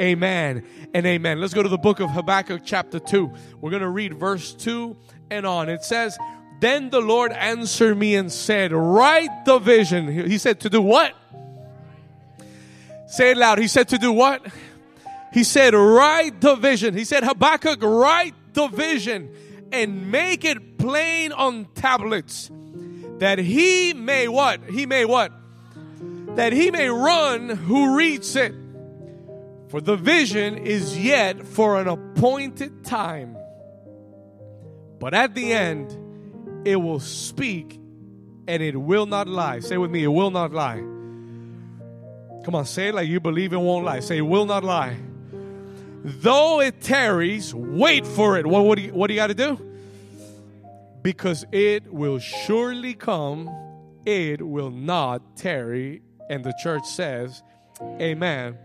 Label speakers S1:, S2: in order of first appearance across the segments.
S1: Amen and amen. Let's go to the book of Habakkuk, chapter 2. We're going to read verse 2 and on. It says, Then the Lord answered me and said, Write the vision. He said, To do what? Say it loud. He said, To do what? He said, Write the vision. He said, Habakkuk, write the vision and make it plain on tablets that he may what? He may what? That he may run who reads it. For the vision is yet for an appointed time. But at the end, it will speak and it will not lie. Say with me, it will not lie. Come on, say it like you believe it won't lie. Say, it will not lie. Though it tarries, wait for it. What, what do you, what do you got to do? Because it will surely come, it will not tarry. And the church says, Amen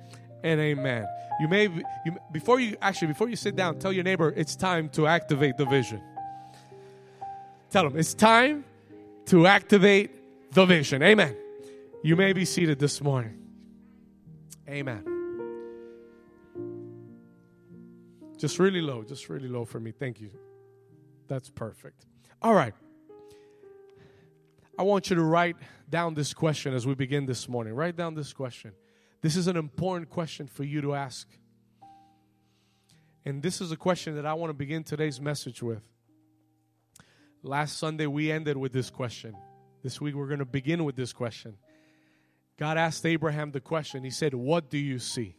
S1: and amen. You may you, before you actually before you sit down, tell your neighbor it's time to activate the vision. Tell them it's time to activate the vision. Amen. You may be seated this morning. Amen. Just really low, just really low for me. Thank you. That's perfect. All right. I want you to write down this question as we begin this morning. Write down this question. This is an important question for you to ask. And this is a question that I want to begin today's message with. Last Sunday, we ended with this question. This week, we're going to begin with this question. God asked Abraham the question. He said, What do you see?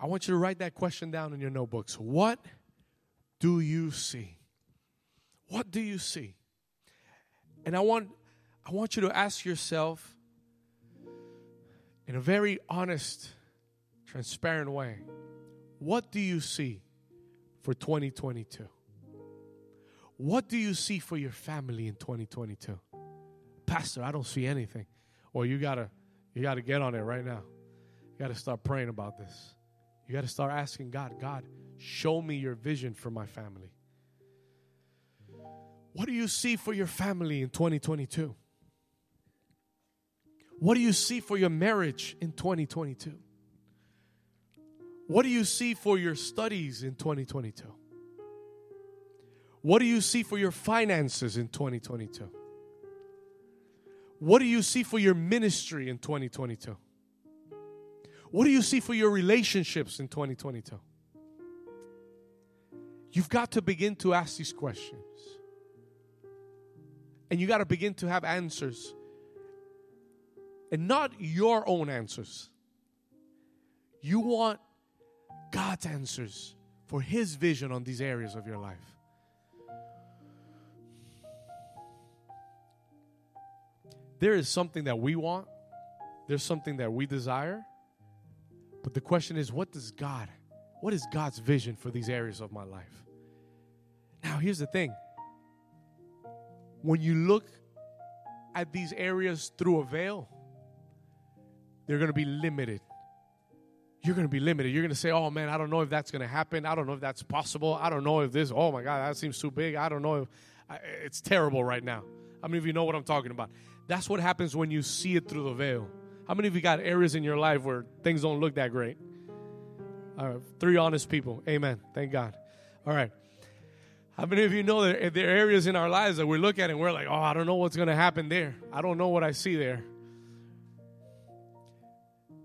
S1: I want you to write that question down in your notebooks. What do you see? What do you see? And I want I want you to ask yourself in a very honest, transparent way, what do you see for 2022? What do you see for your family in 2022? Pastor, I don't see anything. Well, you gotta you gotta get on it right now. You gotta start praying about this. You gotta start asking God, God, show me your vision for my family. What do you see for your family in 2022? What do you see for your marriage in 2022? What do you see for your studies in 2022? What do you see for your finances in 2022? What do you see for your ministry in 2022? What do you see for your relationships in 2022? You've got to begin to ask these questions. And you got to begin to have answers and not your own answers. You want God's answers for His vision on these areas of your life. There is something that we want, there's something that we desire, but the question is what does God, what is God's vision for these areas of my life? Now, here's the thing when you look at these areas through a veil, they're going to be limited. You're going to be limited. You're going to say, oh man, I don't know if that's going to happen. I don't know if that's possible. I don't know if this, oh my God, that seems too big. I don't know if I, it's terrible right now. How many of you know what I'm talking about? That's what happens when you see it through the veil. How many of you got areas in your life where things don't look that great? All right, three honest people. Amen. Thank God. All right. How many of you know that there are areas in our lives that we look at and we're like, oh, I don't know what's going to happen there. I don't know what I see there.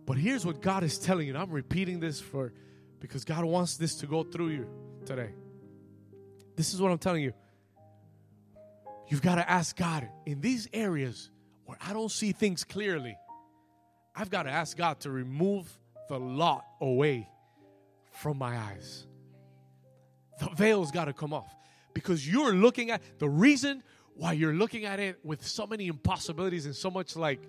S1: But here's what God is telling you. I'm repeating this for because God wants this to go through you today. This is what I'm telling you. You've got to ask God in these areas where I don't see things clearly. I've got to ask God to remove the lot away from my eyes. The veil's got to come off because you're looking at the reason why you're looking at it with so many impossibilities and so much like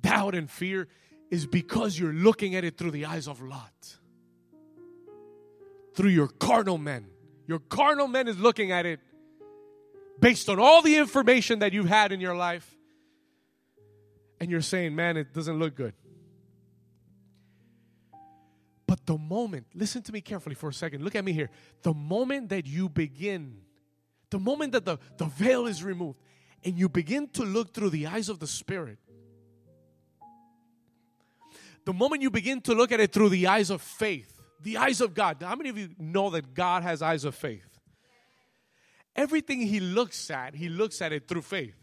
S1: doubt and fear is because you're looking at it through the eyes of Lot. Through your carnal men. Your carnal man is looking at it based on all the information that you've had in your life. And you're saying, man, it doesn't look good. But the moment, listen to me carefully for a second. Look at me here. The moment that you begin, the moment that the, the veil is removed, and you begin to look through the eyes of the Spirit, The moment you begin to look at it through the eyes of faith, the eyes of God. How many of you know that God has eyes of faith? Everything He looks at, He looks at it through faith.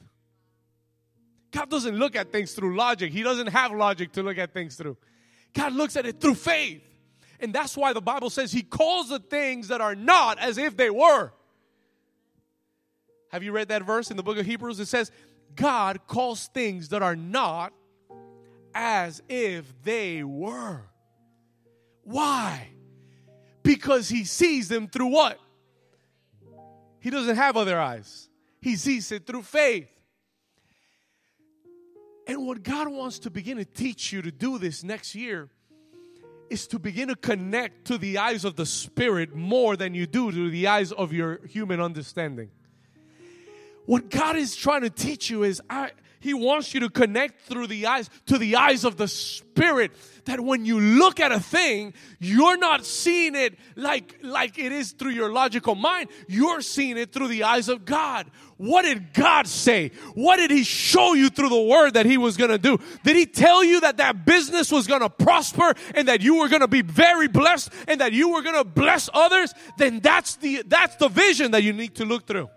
S1: God doesn't look at things through logic, He doesn't have logic to look at things through. God looks at it through faith. And that's why the Bible says He calls the things that are not as if they were. Have you read that verse in the book of Hebrews? It says, God calls things that are not as if they were. Why? Because he sees them through what? He doesn't have other eyes. He sees it through faith. And what God wants to begin to teach you to do this next year is to begin to connect to the eyes of the Spirit more than you do to the eyes of your human understanding. What God is trying to teach you is I, he wants you to connect through the eyes to the eyes of the spirit that when you look at a thing, you're not seeing it like like it is through your logical mind. You're seeing it through the eyes of God. What did God say? What did he show you through the word that he was going to do? Did he tell you that that business was going to prosper and that you were going to be very blessed and that you were going to bless others? Then that's the that's the vision that you need to look through.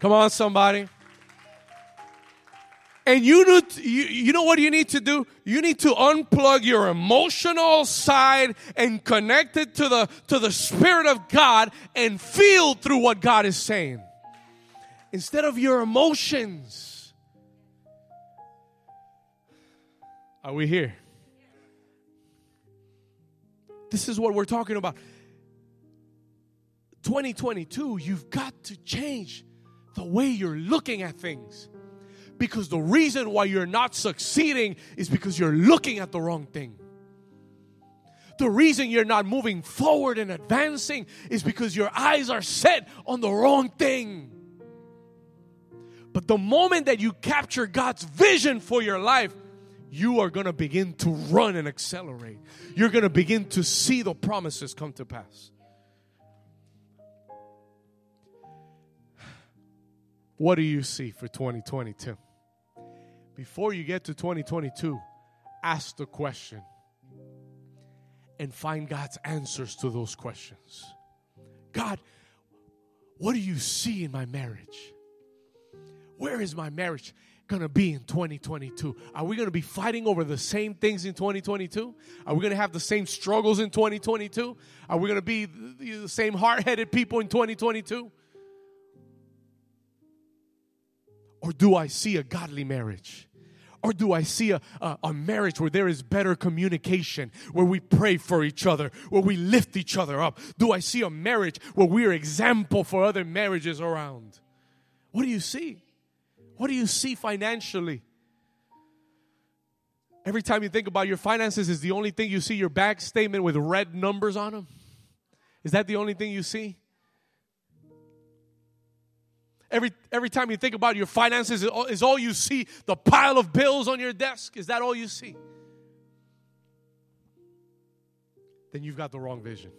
S1: Come on, somebody. And you, you, you know what you need to do? You need to unplug your emotional side and connect it to the, to the Spirit of God and feel through what God is saying. Instead of your emotions. Are we here? This is what we're talking about. 2022, you've got to change the way you're looking at things. Because the reason why you're not succeeding is because you're looking at the wrong thing. The reason you're not moving forward and advancing is because your eyes are set on the wrong thing. But the moment that you capture God's vision for your life, you are going to begin to run and accelerate. You're going to begin to see the promises come to pass. What do you see for 2022? Before you get to 2022, ask the question and find God's answers to those questions. God, what do you see in my marriage? Where is my marriage going to be in 2022? Are we going to be fighting over the same things in 2022? Are we going to have the same struggles in 2022? Are we going to be the same hard headed people in 2022? Or do I see a godly marriage? Or do I see a, a, a, marriage where there is better communication, where we pray for each other, where we lift each other up? Do I see a marriage where we are example for other marriages around? What do you see? What do you see financially? Every time you think about your finances, is the only thing you see your bank statement with red numbers on them? Is that the only thing you see? Every, every time you think about your finances, is all you see the pile of bills on your desk? Is that all you see? Then you've got the wrong vision.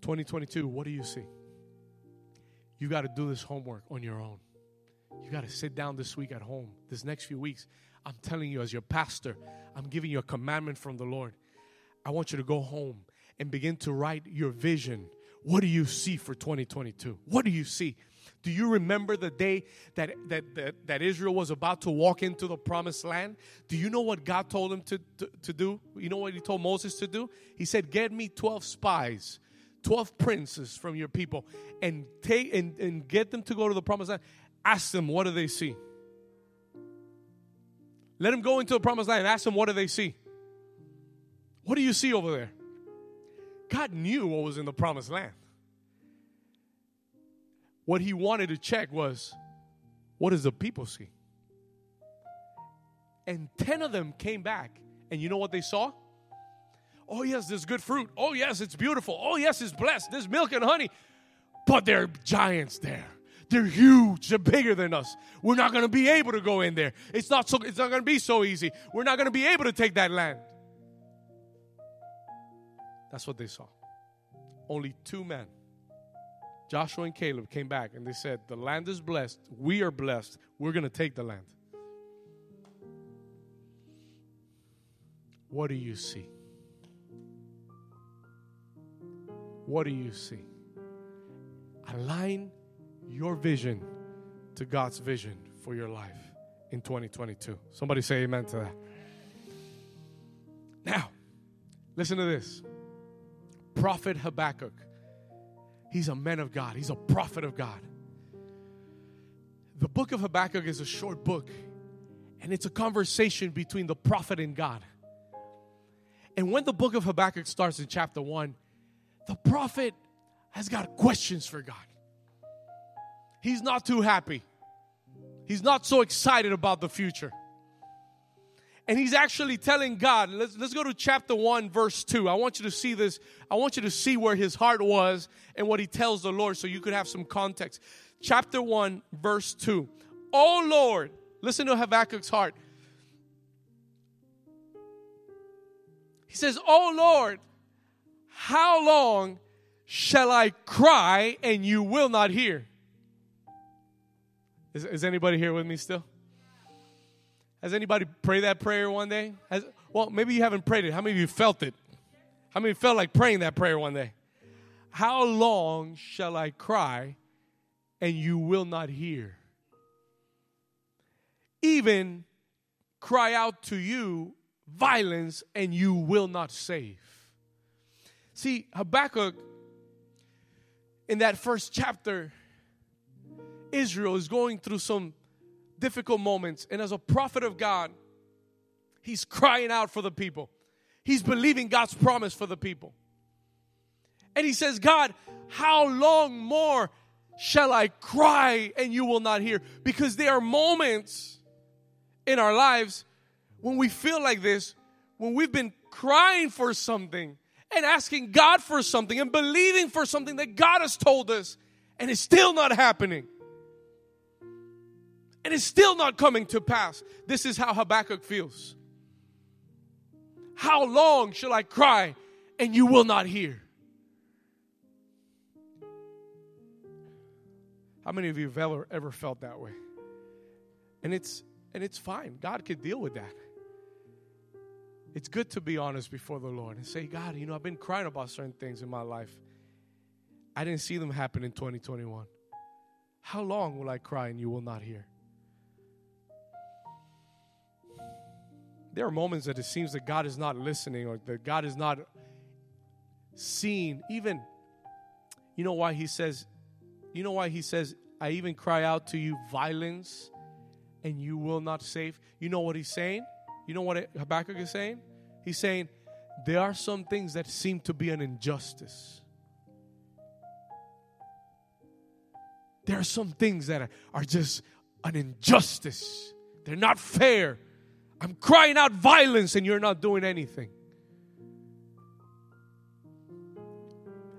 S1: Twenty twenty two. What do you see? You got to do this homework on your own. You got to sit down this week at home. This next few weeks, I'm telling you, as your pastor, I'm giving you a commandment from the Lord. I want you to go home and begin to write your vision. What do you see for 2022? What do you see? Do you remember the day that, that, that, that, Israel was about to walk into the promised land? Do you know what God told him to, to, to do? You know what he told Moses to do? He said, Get me 12 spies, 12 princes from your people, and take and, and get them to go to the promised land. Ask them, what do they see? Let them go into the promised land and ask them, what do they see? What do you see over there? God knew what was in the promised land. What he wanted to check was what does the people see? And 10 of them came back, and you know what they saw? Oh, yes, there's good fruit. Oh, yes, it's beautiful. Oh, yes, it's blessed. There's milk and honey. But there are giants there. They're huge. They're bigger than us. We're not going to be able to go in there. It's not so it's not going to be so easy. We're not going to be able to take that land. That's what they saw. Only two men Joshua and Caleb came back and they said, The land is blessed. We are blessed. We're going to take the land. What do you see? What do you see? Align your vision to God's vision for your life in 2022. Somebody say amen to that. Now, listen to this. Prophet Habakkuk. He's a man of God, he's a prophet of God. The book of Habakkuk is a short book, and it's a conversation between the prophet and God. And when the book of Habakkuk starts in chapter 1, the prophet has got questions for God. He's not too happy. He's not so excited about the future. And he's actually telling God, let's, let's go to chapter 1, verse 2. I want you to see this. I want you to see where his heart was and what he tells the Lord so you could have some context. Chapter 1, verse 2. Oh Lord, listen to Habakkuk's heart. He says, Oh Lord, how long shall I cry and you will not hear? Is, is anybody here with me still? Has anybody prayed that prayer one day? Has, well, maybe you haven't prayed it. How many of you felt it? How many felt like praying that prayer one day? How long shall I cry and you will not hear? Even cry out to you violence and you will not save. See, Habakkuk, in that first chapter, Israel is going through some difficult moments. And as a prophet of God, he's crying out for the people. He's believing God's promise for the people. And he says, God, how long more shall I cry and you will not hear? Because there are moments in our lives when we feel like this, when we've been crying for something and asking God for something and believing for something that God has told us and it's still not happening and it's still not coming to pass. This is how Habakkuk feels. How long shall I cry and you will not hear? How many of you have ever, ever felt that way? And it's and it's fine. God could deal with that. It's good to be honest before the Lord and say, God, you know, I've been crying about certain things in my life. I didn't see them happen in 2021. How long will I cry and you will not hear? There are moments that it seems that God is not listening or that God is not seeing. Even, you know why He says, you know why He says, I even cry out to you violence and you will not save. You know what He's saying? You know what Habakkuk is saying? He's saying, there are some things that seem to be an injustice. There are some things that are, are just an injustice. They're not fair. I'm crying out violence and you're not doing anything.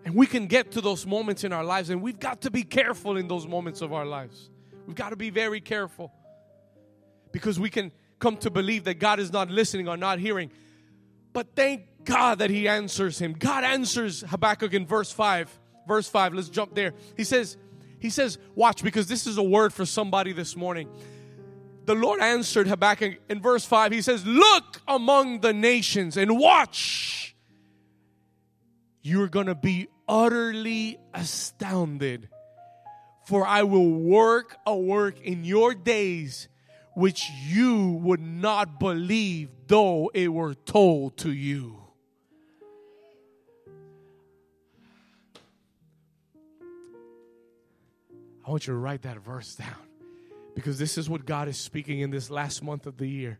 S1: And we can get to those moments in our lives, and we've got to be careful in those moments of our lives. We've got to be very careful because we can come to believe that God is not listening or not hearing. But thank God that He answers him. God answers Habakkuk in verse 5. Verse 5, let's jump there. He says, He says, watch, because this is a word for somebody this morning the Lord answered Habakkuk in verse 5. He says, Look among the nations and watch. You're going to be utterly astounded, for I will work a work in your days which you would not believe, though it were told to you. I want you to write that verse down because this is what God is speaking in this last month of the year.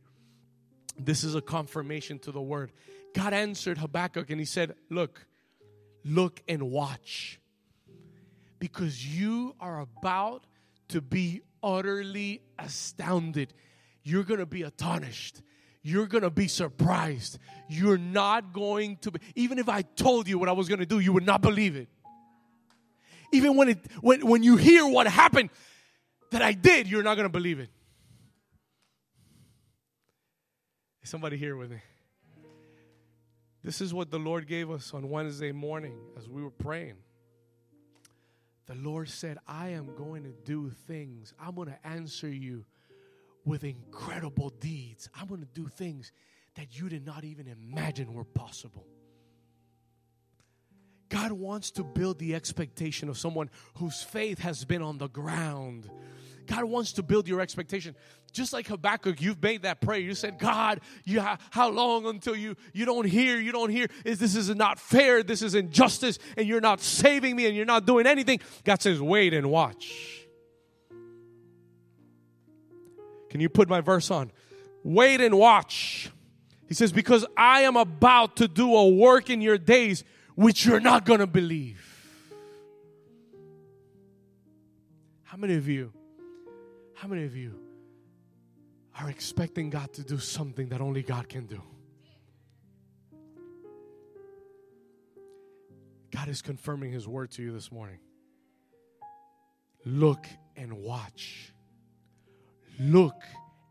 S1: This is a confirmation to the word. God answered Habakkuk and he said, Look, look and watch. Because you are about to be utterly astounded. You're going to be astonished. You're going to be surprised. You're not going to be, even if I told you what I was going to do, you would not believe it. Even when, it, when, when you hear what happened, that I did, you're not going to believe it. Is somebody here with me? This is what the Lord gave us on Wednesday morning as we were praying. the Lord said, I am going to do things. I'm going to answer you with incredible deeds. I'm going to do things that you did not even imagine were possible. God wants to build the expectation of someone whose faith has been on the ground. God wants to build your expectation. Just like Habakkuk, you've made that prayer. You said, God, you ha- how long until you, you don't hear, you don't hear? Is This is not fair. This is injustice, and you're not saving me, and you're not doing anything. God says, wait and watch. Can you put my verse on? Wait and watch. He says, Because I am about to do a work in your days which you're not going to believe. How many of you, how many of you are expecting God to do something that only God can do? God is confirming His word to you this morning. Look and watch. Look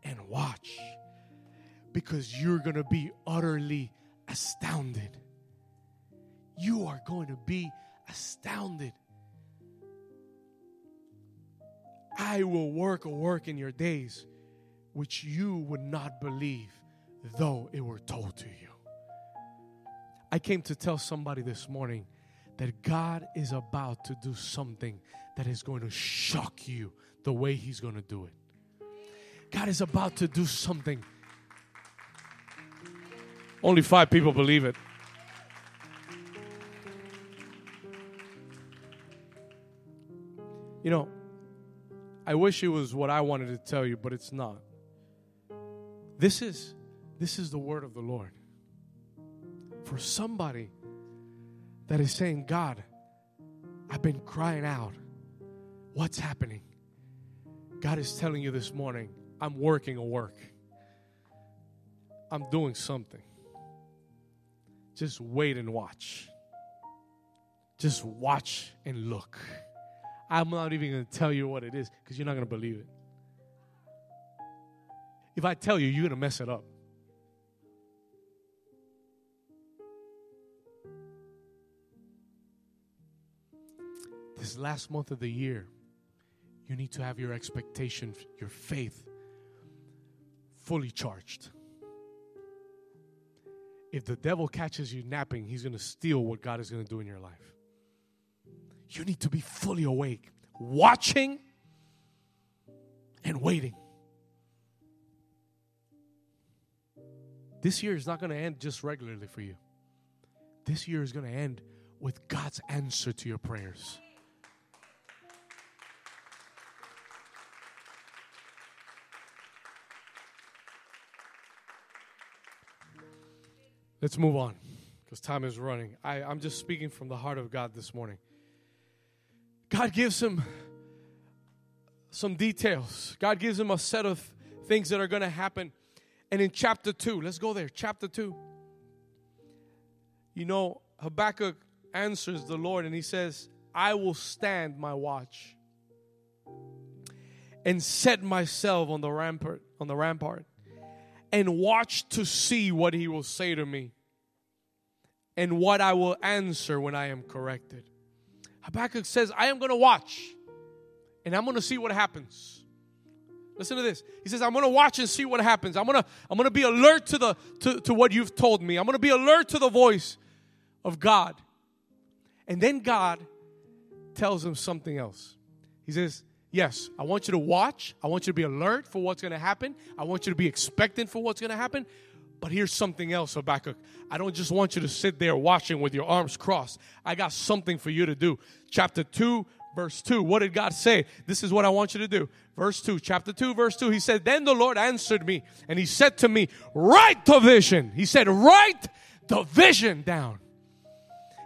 S1: and watch. Because you're going to be utterly astounded you are going to be astounded. I will work a work in your days which you would not believe, though it were told to you. I came to tell somebody this morning that God is about to do something that is going to shock you the way He's going to do it. God is about to do something. Only five people believe it. You know, I wish it was what I wanted to tell you, but it's not. This is this is the word of the Lord. For somebody that is saying, God, I've been crying out. What's happening? God is telling you this morning, I'm working a work. I'm doing something. Just wait and watch. Just watch and look. I'm not even going to tell you what it is because you're not going to believe it. If I tell you, you're going to mess it up. This last month of the year, you need to have your expectation, your faith fully charged. If the devil catches you napping, he's going to steal what God is going to do in your life you need to be fully awake, watching and waiting. This year is not going to end just regularly for you. This year is going to end with God's answer to your prayers. Let's move on because time is running. I, I'm just speaking from the heart of God this morning. God gives him some details. God gives him a set of things that are going to happen. And in chapter 2, let's go there. Chapter 2. You know, Habakkuk answers the Lord and he says, I will stand my watch and set myself on the rampart on the rampart and watch to see what he will say to me and what I will answer when I am corrected. Habakkuk says, I am going to watch and I'm going to see what happens. Listen to this. He says, I'm going to watch and see what happens. I'm going to I'm going to be alert to the to, to what you've told me. I'm going to be alert to the voice of God. And then God tells him something else. He says, Yes, I want you to watch. I want you to be alert for what's going to happen. I want you to be expectant for what's going to happen. But here's something else, Habakkuk. I don't just want you to sit there watching with your arms crossed. I got something for you to do. Chapter 2, verse 2. What did God say? This is what I want you to do. Verse 2, chapter 2, verse 2. He said, Then the Lord answered me, and he said to me, Write the vision. He said, Write the vision down.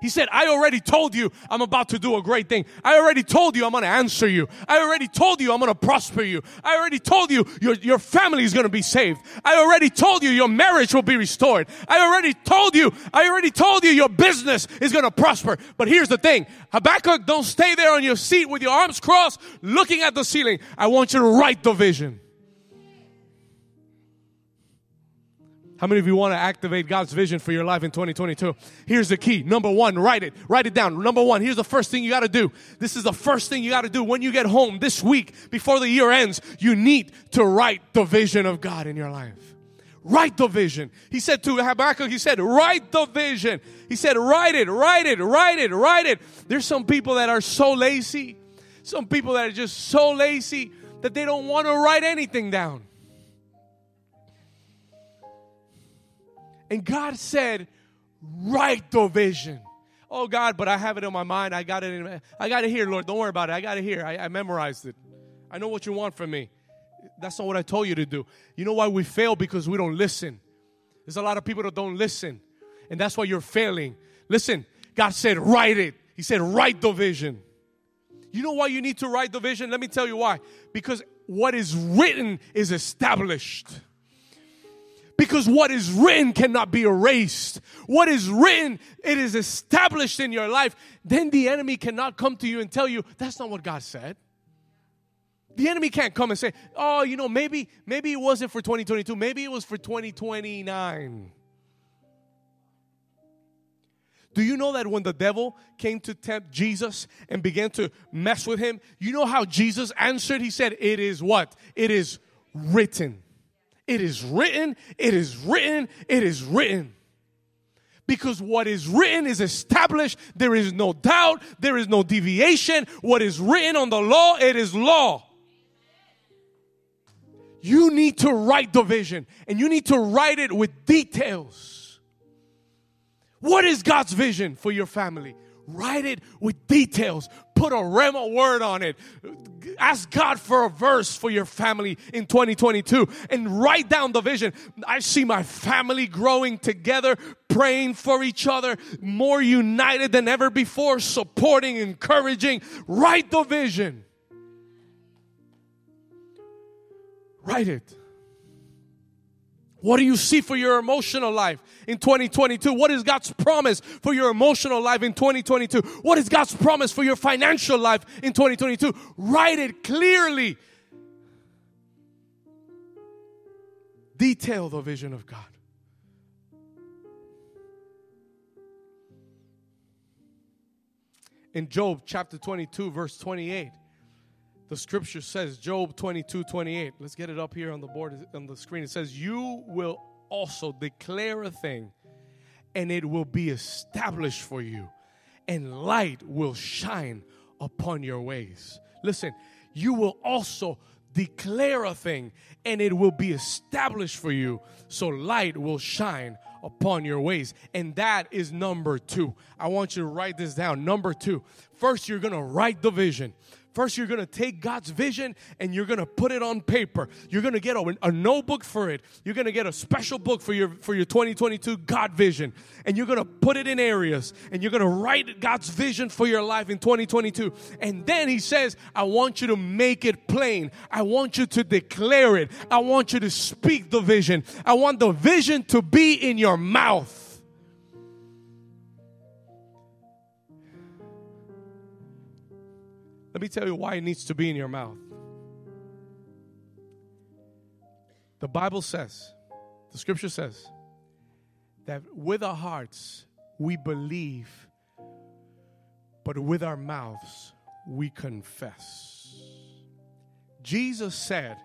S1: He said, I already told you I'm about to do a great thing. I already told you I'm going to answer you. I already told you I'm going to prosper you. I already told you your, your family is going to be saved. I already told you your marriage will be restored. I already told you, I already told you your business is going to prosper. But here's the thing. Habakkuk, don't stay there on your seat with your arms crossed looking at the ceiling. I want you to write the vision. How many of you want to activate God's vision for your life in 2022? Here's the key. Number one, write it. Write it down. Number one, here's the first thing you got to do. This is the first thing you got to do when you get home this week before the year ends. You need to write the vision of God in your life. Write the vision. He said to Habakkuk, he said, write the vision. He said, write it, write it, write it, write it. There's some people that are so lazy. Some people that are just so lazy that they don't want to write anything down. And God said, write the vision. Oh God, but I have it in my mind. I got it in I got it here, Lord. Don't worry about it. I got it here. I, I memorized it. I know what you want from me. That's not what I told you to do. You know why we fail? Because we don't listen. There's a lot of people that don't listen. And that's why you're failing. Listen, God said, write it. He said, write the vision. You know why you need to write the vision? Let me tell you why. Because what is written is established. Because what is written cannot be erased. What is written, it is established in your life. Then the enemy cannot come to you and tell you, that's not what God said. The enemy can't come and say, oh, you know, maybe, maybe it wasn't for 2022, maybe it was for 2029. Do you know that when the devil came to tempt Jesus and began to mess with him, you know how Jesus answered? He said, It is what? It is written. It is written, it is written, it is written. Because what is written is established. There is no doubt. There is no deviation. What is written on the law, it is law. You need to write the vision and you need to write it with details. What is God's vision for your family? Write it with details. Put a rhema word on it. Ask God for a verse for your family in 2022 and write down the vision. I see my family growing together, praying for each other, more united than ever before, supporting, encouraging. Write the vision. Write it. What do you see for your emotional life in 2022? What is God's promise for your emotional life in 2022? What is God's promise for your financial life in 2022? Write it clearly. Detail the vision of God. In Job chapter 22, verse 28, the scripture says, Job 22 28. Let's get it up here on the board, on the screen. It says, You will also declare a thing, and it will be established for you, and light will shine upon your ways. Listen, you will also declare a thing, and it will be established for you, so light will shine upon your ways. And that is number two. I want you to write this down. Number two. First, you're going to write the vision. First, you're going to take God's vision and you're going to put it on paper. You're going to get a, a notebook for it. You're going to get a special book for your for your 2022 God vision, and you're going to put it in areas. And you're going to write God's vision for your life in 2022. And then He says, "I want you to make it plain. I want you to declare it. I want you to speak the vision. I want the vision to be in your mouth." Let me tell you why it needs to be in your mouth. The Bible says, the scripture says, that with our hearts we believe, but with our mouths we confess. Jesus said,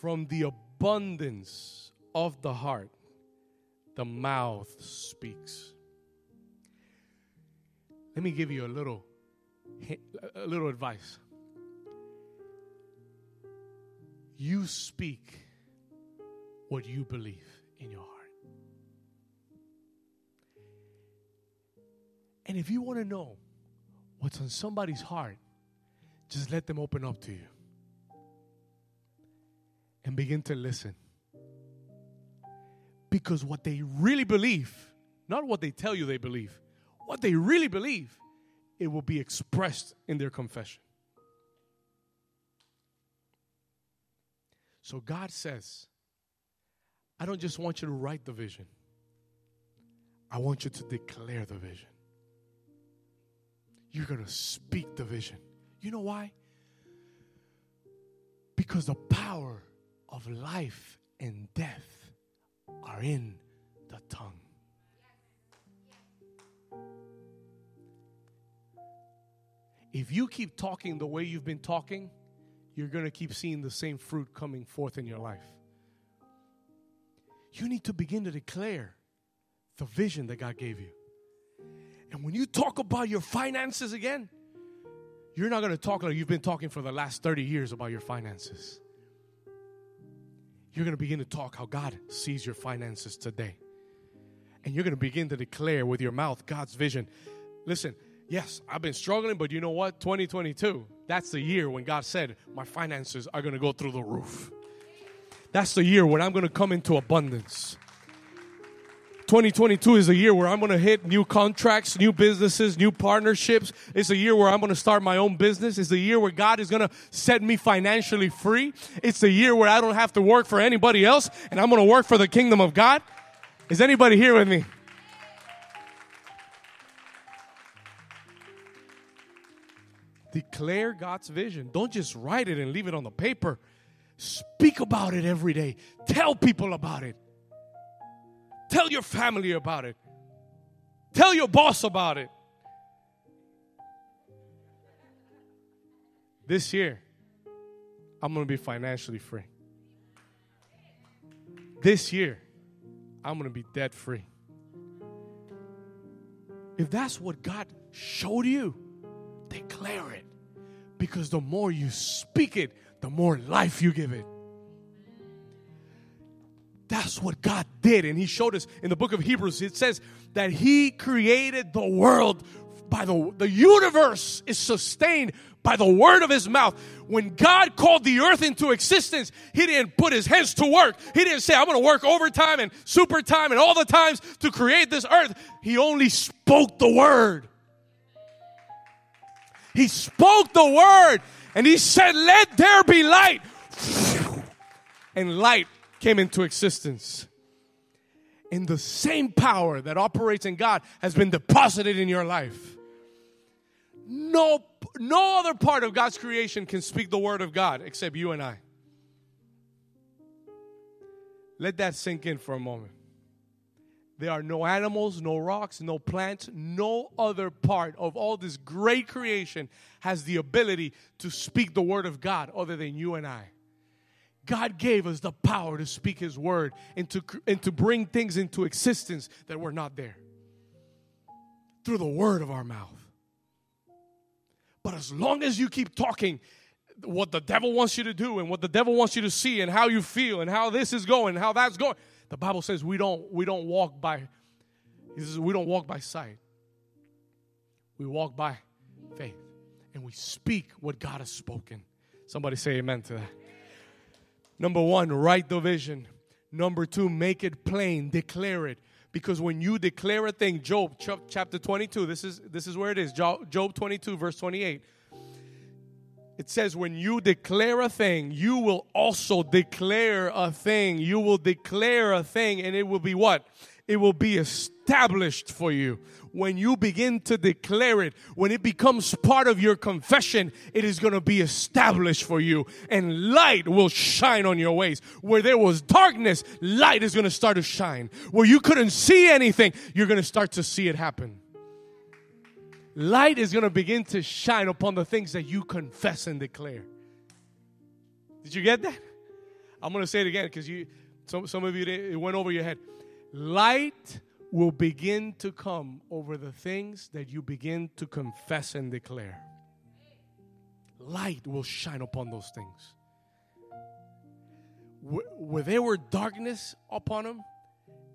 S1: from the abundance of the heart, the mouth speaks. Let me give you a little a little advice. You speak what you believe in your heart. And if you want to know what's on somebody's heart, just let them open up to you and begin to listen. Because what they really believe, not what they tell you they believe, what they really believe it will be expressed in their confession. So God says, I don't just want you to write the vision, I want you to declare the vision. You're going to speak the vision. You know why? Because the power of life and death are in the tongue. If you keep talking the way you've been talking, you're going to keep seeing the same fruit coming forth in your life. You need to begin to declare the vision that God gave you. And when you talk about your finances again, you're not going to talk like you've been talking for the last 30 years about your finances. You're going to begin to talk how God sees your finances today. And you're going to begin to declare with your mouth God's vision. Listen, yes, I've been struggling, but you know what? 2022, that's the year when God said, My finances are going to go through the roof. That's the year when I'm going to come into abundance. 2022 is a year where I'm going to hit new contracts, new businesses, new partnerships. It's a year where I'm going to start my own business. It's a year where God is going to set me financially free. It's a year where I don't have to work for anybody else and I'm going to work for the kingdom of God. Is anybody here with me? Declare God's vision. Don't just write it and leave it on the paper. Speak about it every day. Tell people about it. Tell your family about it. Tell your boss about it. This year, I'm going to be financially free. This year, I'm going to be debt free. If that's what God showed you, declare it. Because the more you speak it, the more life you give it. That's what God did. And He showed us in the book of Hebrews, it says that He created the world by the, the universe is sustained by the word of his mouth. When God called the earth into existence, he didn't put his hands to work. He didn't say, I'm going to work overtime and super time and all the times to create this earth. He only spoke the word. He spoke the word and he said, Let there be light. And light came into existence. And the same power that operates in God has been deposited in your life. No, no other part of God's creation can speak the word of God except you and I. Let that sink in for a moment. There are no animals, no rocks, no plants, no other part of all this great creation has the ability to speak the word of God other than you and I. God gave us the power to speak His word and to, and to bring things into existence that were not there through the word of our mouth. But as long as you keep talking what the devil wants you to do and what the devil wants you to see and how you feel and how this is going how that's going, the Bible says we don't we don't walk by he says we don't walk by sight. We walk by faith and we speak what God has spoken. Somebody say amen to that. Number one, write the vision. Number two, make it plain, declare it. Because when you declare a thing, Job chapter 22, this is, this is where it is Job 22, verse 28. It says, when you declare a thing, you will also declare a thing. You will declare a thing, and it will be what? It will be established for you when you begin to declare it, when it becomes part of your confession, it is going to be established for you and light will shine on your ways. Where there was darkness, light is going to start to shine. Where you couldn't see anything, you're going to start to see it happen. Light is going to begin to shine upon the things that you confess and declare. Did you get that? I'm going to say it again because you some, some of you it went over your head. Light will begin to come over the things that you begin to confess and declare. Light will shine upon those things. Where there were darkness upon them,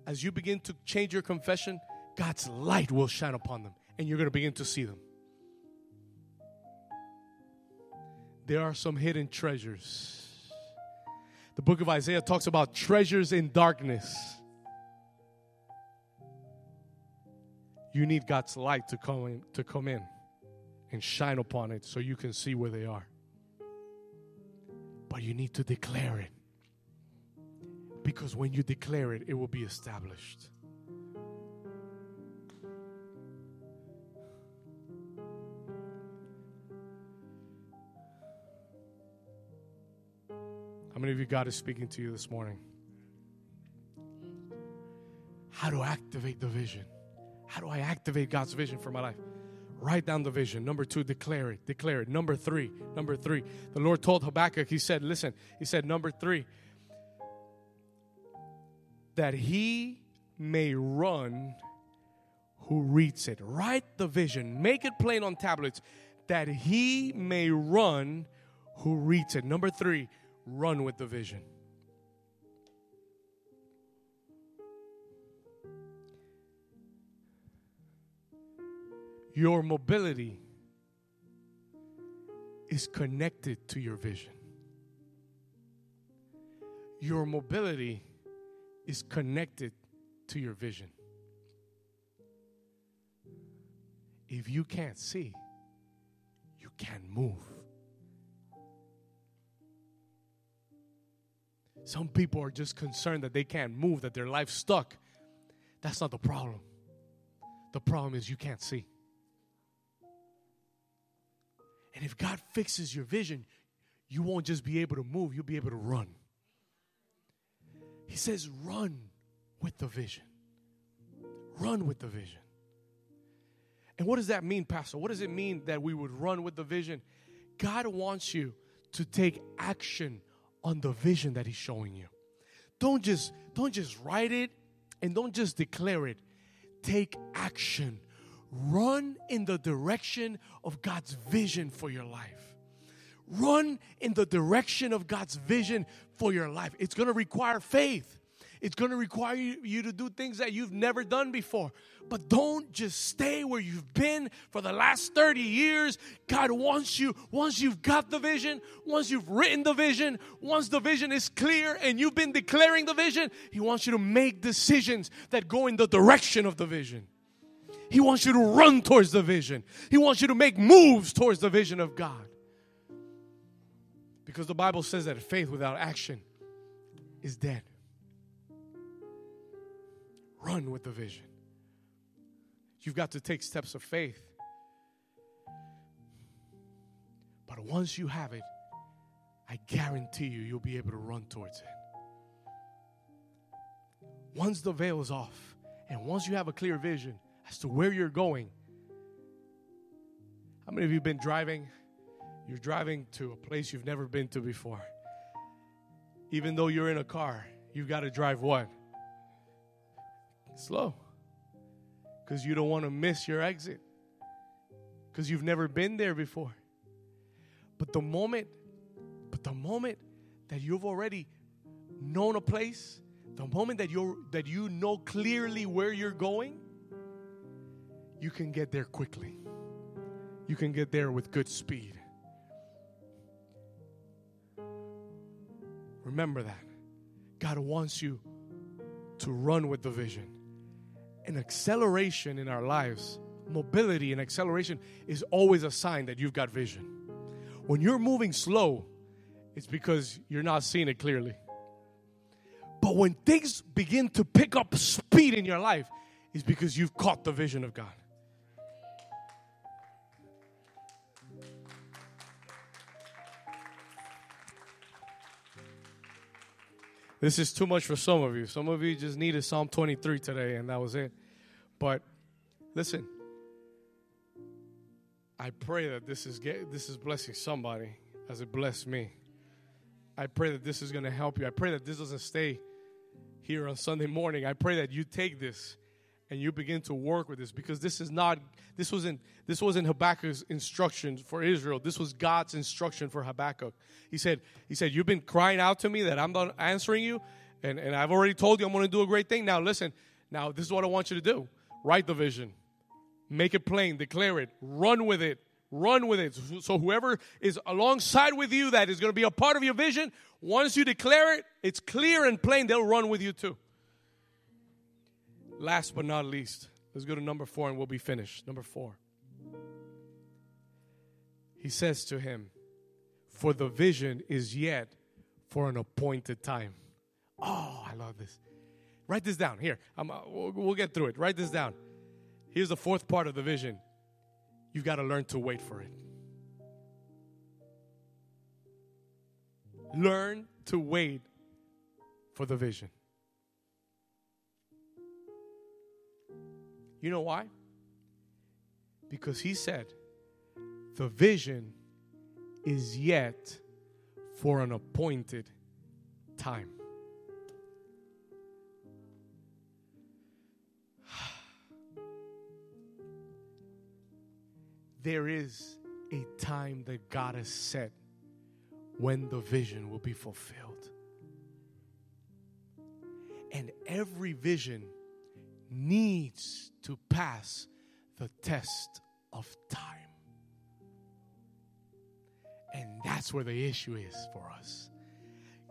S1: as you begin to change your confession, God's light will shine upon them and you're going to begin to see them. There are some hidden treasures. The book of Isaiah talks about treasures in darkness. you need God's light to come in, to come in and shine upon it so you can see where they are. But you need to declare it. Because when you declare it, it will be established. Many of you God is speaking to you this morning? how to activate the vision. How do I activate God's vision for my life? Write down the vision. Number two, declare it. Declare it. Number three, number three. The Lord told Habakkuk, He said, Listen, He said, number three, that he may run who reads it. Write the vision, make it plain on tablets, that he may run who reads it. Number three, run with the vision. Your mobility is connected to your vision. Your mobility is connected to your vision. If you can't see, you can't move. Some people are just concerned that they can't move, that their life's stuck. That's not the problem. The problem is you can't see. And if God fixes your vision, you won't just be able to move, you'll be able to run. He says, run with the vision. Run with the vision. And what does that mean, Pastor? What does it mean that we would run with the vision? God wants you to take action on the vision that He's showing you. Don't just don't just write it and don't just declare it. Take action. Run in the direction of God's vision for your life. Run in the direction of God's vision for your life. It's going to require faith. It's going to require you to do things that you've never done before. But don't just stay where you've been for the last 30 years. God wants you, once you've got the vision, once you've written the vision, once the vision is clear and you've been declaring the vision, He wants you to make decisions that go in the direction of the vision. He wants you to run towards the vision. He wants you to make moves towards the vision of God. Because the Bible says that faith without action is dead. Run with the vision. You've got to take steps of faith. But once you have it, I guarantee you, you'll be able to run towards it. Once the veil is off, and once you have a clear vision as to where you're going, how many of you have been driving? You're driving to a place you've never been to before. Even though you're in a car, you've got to drive what? Slow. Because you don't want to miss your exit. Because you've never been there before. But the moment, but the moment that you've already known a place, the moment that you're that you know clearly where you're going, you can get there quickly. You can get there with good speed. Remember that. God wants you to run with the vision an acceleration in our lives, mobility and acceleration is always a sign that you've got vision. When you're moving slow, it's because you're not seeing it clearly. But when things begin to pick up speed in your life, it's because you've caught the vision of God. This is too much for some of you. Some of you just needed Psalm 23 today, and that was it. But listen, I pray that this is this is blessing somebody as it blessed me. I pray that this is going to help you. I pray that this doesn't stay here on Sunday morning. I pray that you take this and you begin to work with this because this is not this wasn't this wasn't Habakkuk's instruction for Israel. This was God's instruction for Habakkuk. He said, He said, You've been crying out to me that I'm not answering you, and, and I've already told you I'm going to do a great thing. Now listen, now this is what I want you to do. Write the vision. Make it plain, declare it, run with it, run with it. So whoever is alongside with you that is going to be a part of your vision, once you declare it, it's clear and plain, they'll run with you too. Last but not least, let's go to number four and we'll be finished. Number four. He says to him, For the vision is yet for an appointed time. Oh, I love this. Write this down. Here, uh, we'll, we'll get through it. Write this down. Here's the fourth part of the vision you've got to learn to wait for it. Learn to wait for the vision. You know why? Because he said, the vision is yet for an appointed time. There is a time that God has set when the vision will be fulfilled. And every vision needs to pass the test of time. And that's where the issue is for us.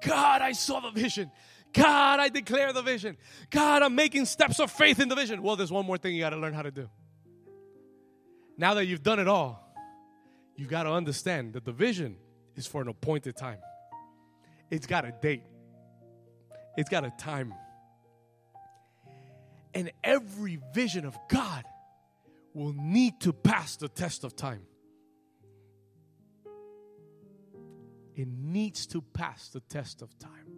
S1: God, I saw the vision. God, I declare the vision. God, I'm making steps of faith in the vision. Well, there's one more thing you got to learn how to do. Now that you've done it all, you've got to understand that the vision is for an appointed time. It's got a date, it's got a time. And every vision of God will need to pass the test of time. It needs to pass the test of time.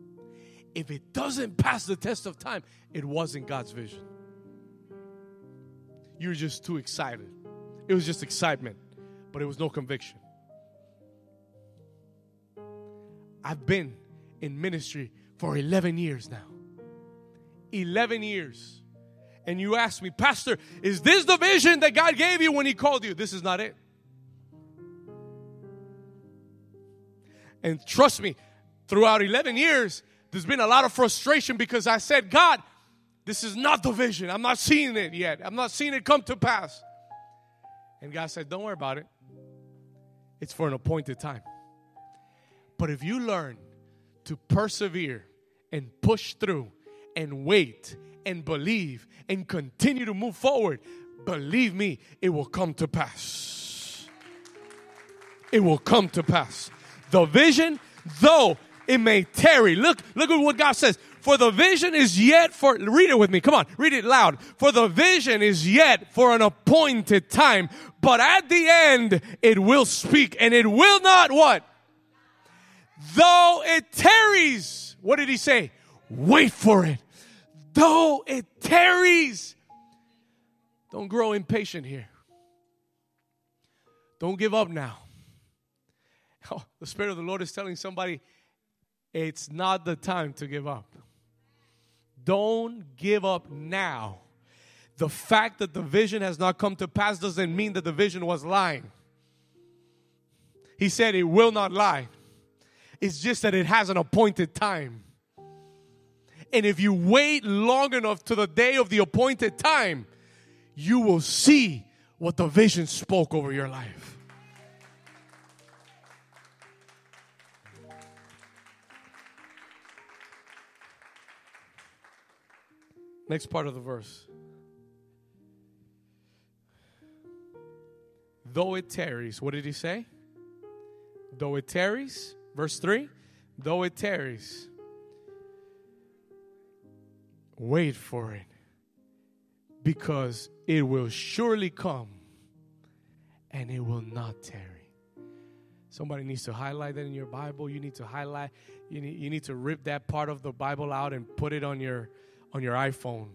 S1: If it doesn't pass the test of time, it wasn't God's vision. You were just too excited. It was just excitement, but it was no conviction. I've been in ministry for 11 years now. 11 years. And you ask me, Pastor, is this the vision that God gave you when He called you? This is not it. And trust me, throughout 11 years, there's been a lot of frustration because I said, God, this is not the vision. I'm not seeing it yet. I'm not seeing it come to pass. And God said, Don't worry about it. It's for an appointed time. But if you learn to persevere and push through and wait and believe and continue to move forward, believe me, it will come to pass. It will come to pass. The vision, though it may tarry. Look, look at what God says. For the vision is yet for, read it with me. Come on, read it loud. For the vision is yet for an appointed time, but at the end it will speak and it will not what? Though it tarries. What did he say? Wait for it. Though it tarries. Don't grow impatient here. Don't give up now. Oh, the Spirit of the Lord is telling somebody, it's not the time to give up. Don't give up now. The fact that the vision has not come to pass doesn't mean that the vision was lying. He said it will not lie. It's just that it has an appointed time. And if you wait long enough to the day of the appointed time, you will see what the vision spoke over your life. Next part of the verse. Though it tarries, what did he say? Though it tarries, verse 3 though it tarries, wait for it because it will surely come and it will not tarry. Somebody needs to highlight that in your Bible. You need to highlight, you need, you need to rip that part of the Bible out and put it on your on your iPhone.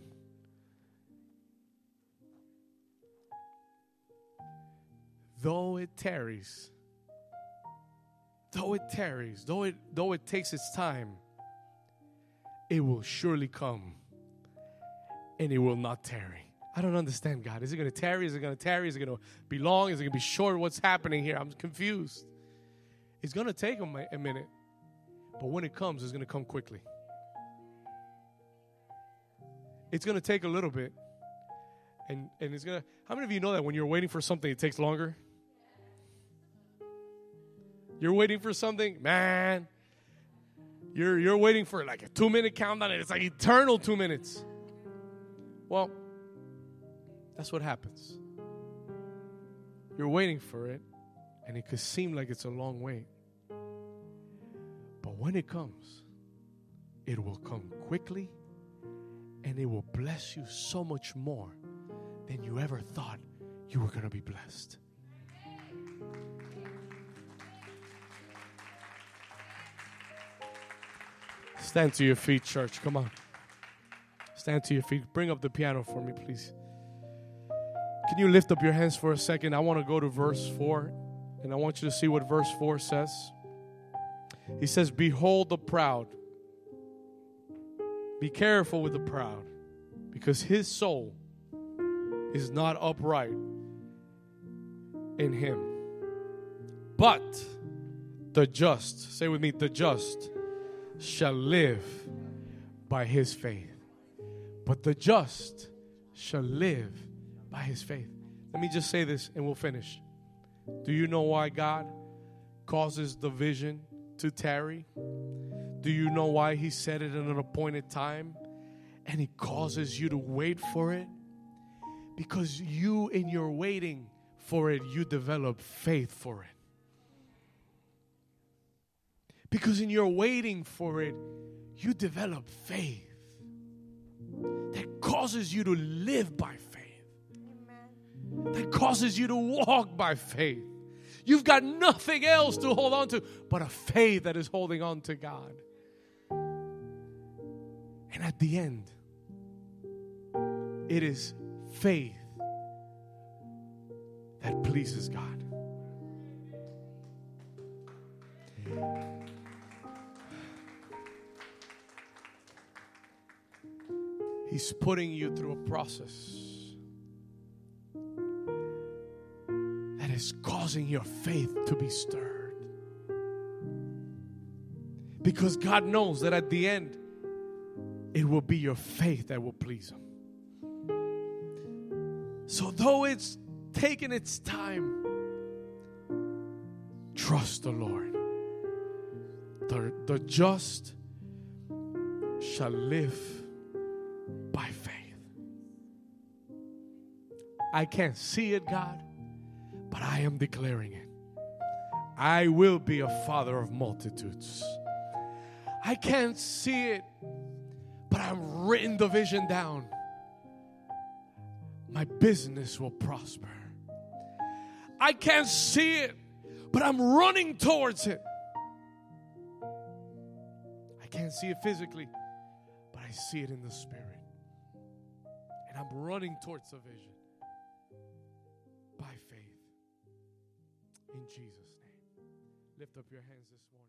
S1: Though it tarries, though it tarries, though it though it takes its time, it will surely come and it will not tarry. I don't understand, God. Is it going to tarry? Is it going to tarry? Is it going to be long? Is it going to be short? What's happening here? I'm confused. It's going to take a minute, but when it comes, it's going to come quickly. It's going to take a little bit. And, and it's going to, how many of you know that when you're waiting for something, it takes longer? You're waiting for something, man. You're, you're waiting for like a two minute countdown, and it's like eternal two minutes. Well, that's what happens. You're waiting for it, and it could seem like it's a long wait. But when it comes, it will come quickly and it will bless you so much more than you ever thought you were going to be blessed. Stand to your feet, church. Come on. Stand to your feet. Bring up the piano for me, please. Can you lift up your hands for a second? I want to go to verse 4, and I want you to see what verse 4 says. He says, Behold the proud. Be careful with the proud, because his soul is not upright in him. But the just, say with me, the just shall live by his faith. But the just shall live by his faith. Let me just say this and we'll finish. Do you know why God causes the vision to tarry? Do you know why He set it in an appointed time and He causes you to wait for it? Because you, in your waiting for it, you develop faith for it. Because in your waiting for it, you develop faith that causes you to live by faith, Amen. that causes you to walk by faith. You've got nothing else to hold on to but a faith that is holding on to God. And at the end, it is faith that pleases God. He's putting you through a process that is causing your faith to be stirred. Because God knows that at the end, it will be your faith that will please Him. So, though it's taken its time, trust the Lord. The, the just shall live I can't see it, God, but I am declaring it. I will be a father of multitudes. I can't see it, but I'm written the vision down. My business will prosper. I can't see it, but I'm running towards it. I can't see it physically, but I see it in the spirit. And I'm running towards the vision In Jesus' name. Lift up your hands this morning.